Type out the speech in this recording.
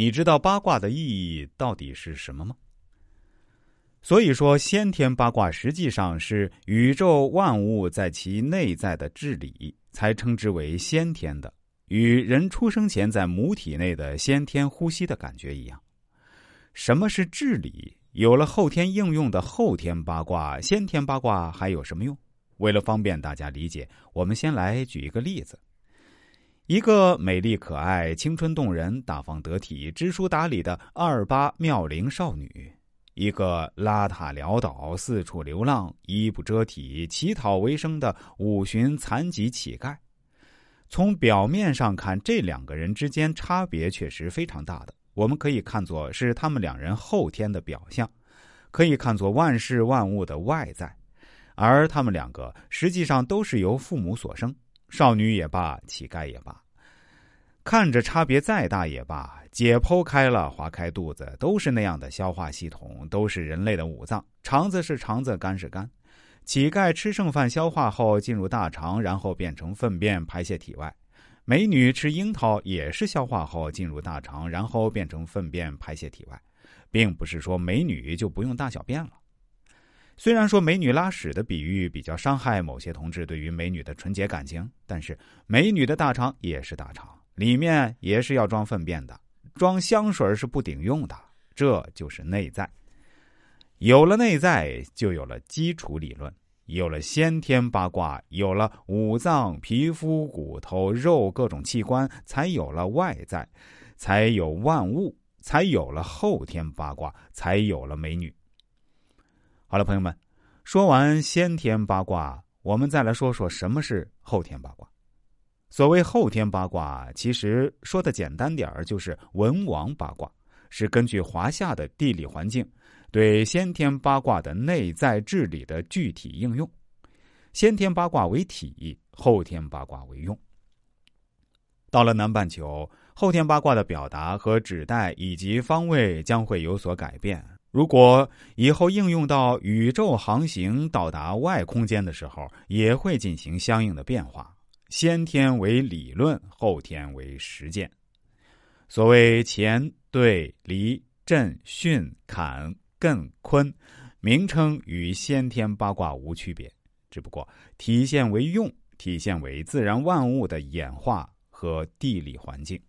你知道八卦的意义到底是什么吗？所以说，先天八卦实际上是宇宙万物在其内在的治理，才称之为先天的，与人出生前在母体内的先天呼吸的感觉一样。什么是治理？有了后天应用的后天八卦，先天八卦还有什么用？为了方便大家理解，我们先来举一个例子：一个美丽可爱、青春动人、大方得体、知书达理的二八妙龄少女。一个邋遢潦倒、四处流浪、衣不遮体、乞讨为生的五旬残疾乞丐，从表面上看，这两个人之间差别确实非常大的。我们可以看作是他们两人后天的表象，可以看作万事万物的外在，而他们两个实际上都是由父母所生，少女也罢，乞丐也罢。看着差别再大也罢，解剖开了划开肚子，都是那样的消化系统，都是人类的五脏。肠子是肠子，肝是肝。乞丐吃剩饭消化后进入大肠，然后变成粪便排泄体外。美女吃樱桃也是消化后进入大肠，然后变成粪便排泄体外，并不是说美女就不用大小便了。虽然说美女拉屎的比喻比较伤害某些同志对于美女的纯洁感情，但是美女的大肠也是大肠。里面也是要装粪便的，装香水是不顶用的，这就是内在。有了内在，就有了基础理论，有了先天八卦，有了五脏、皮肤、骨头、肉各种器官，才有了外在，才有万物，才有了后天八卦，才有了美女。好了，朋友们，说完先天八卦，我们再来说说什么是后天八卦。所谓后天八卦，其实说的简单点儿，就是文王八卦，是根据华夏的地理环境，对先天八卦的内在治理的具体应用。先天八卦为体，后天八卦为用。到了南半球，后天八卦的表达和指代以及方位将会有所改变。如果以后应用到宇宙航行到达外空间的时候，也会进行相应的变化。先天为理论，后天为实践。所谓乾、兑、离、震、巽、坎、艮、坤，名称与先天八卦无区别，只不过体现为用，体现为自然万物的演化和地理环境。